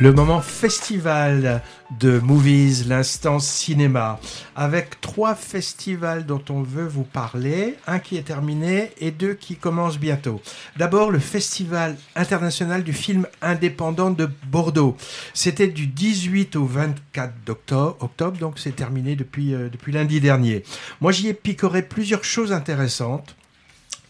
Le moment festival de Movies, l'instant cinéma, avec trois festivals dont on veut vous parler, un qui est terminé et deux qui commencent bientôt. D'abord, le Festival international du film indépendant de Bordeaux. C'était du 18 au 24 octobre, donc c'est terminé depuis, euh, depuis lundi dernier. Moi, j'y ai picoré plusieurs choses intéressantes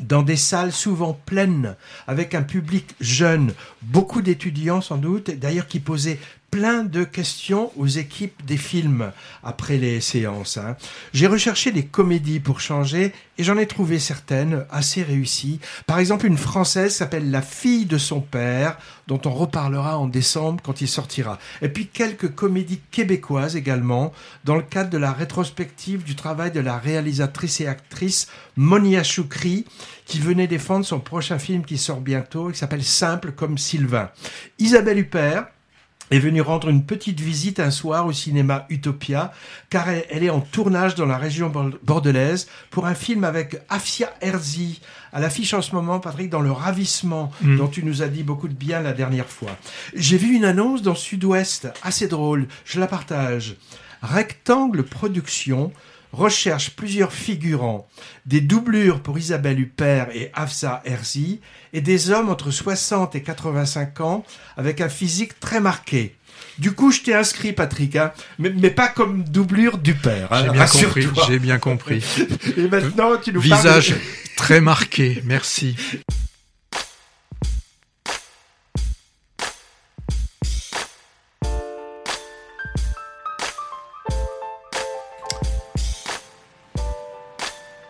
dans des salles souvent pleines, avec un public jeune, beaucoup d'étudiants sans doute, d'ailleurs qui posaient plein de questions aux équipes des films après les séances. Hein. J'ai recherché des comédies pour changer et j'en ai trouvé certaines assez réussies. Par exemple, une française s'appelle La fille de son père, dont on reparlera en décembre quand il sortira. Et puis quelques comédies québécoises également, dans le cadre de la rétrospective du travail de la réalisatrice et actrice Monia Choukri, qui venait défendre son prochain film qui sort bientôt, qui s'appelle Simple comme Sylvain. Isabelle Huppert, est venue rendre une petite visite un soir au cinéma Utopia, car elle, est en tournage dans la région bordelaise pour un film avec Afia Herzi, à l'affiche en ce moment, Patrick, dans Le Ravissement, mm. dont tu nous as dit beaucoup de bien la dernière fois. J'ai vu une annonce dans Sud-Ouest, assez drôle, je la partage. Rectangle Production recherche plusieurs figurants, des doublures pour Isabelle Huppert et Afsa Herzi, et des hommes entre 60 et 85 ans avec un physique très marqué. Du coup, je t'ai inscrit, Patrick, hein, mais, pas comme doublure du père. Hein, j'ai bien compris. J'ai bien compris. et maintenant, tu nous Visage très marqué. Merci.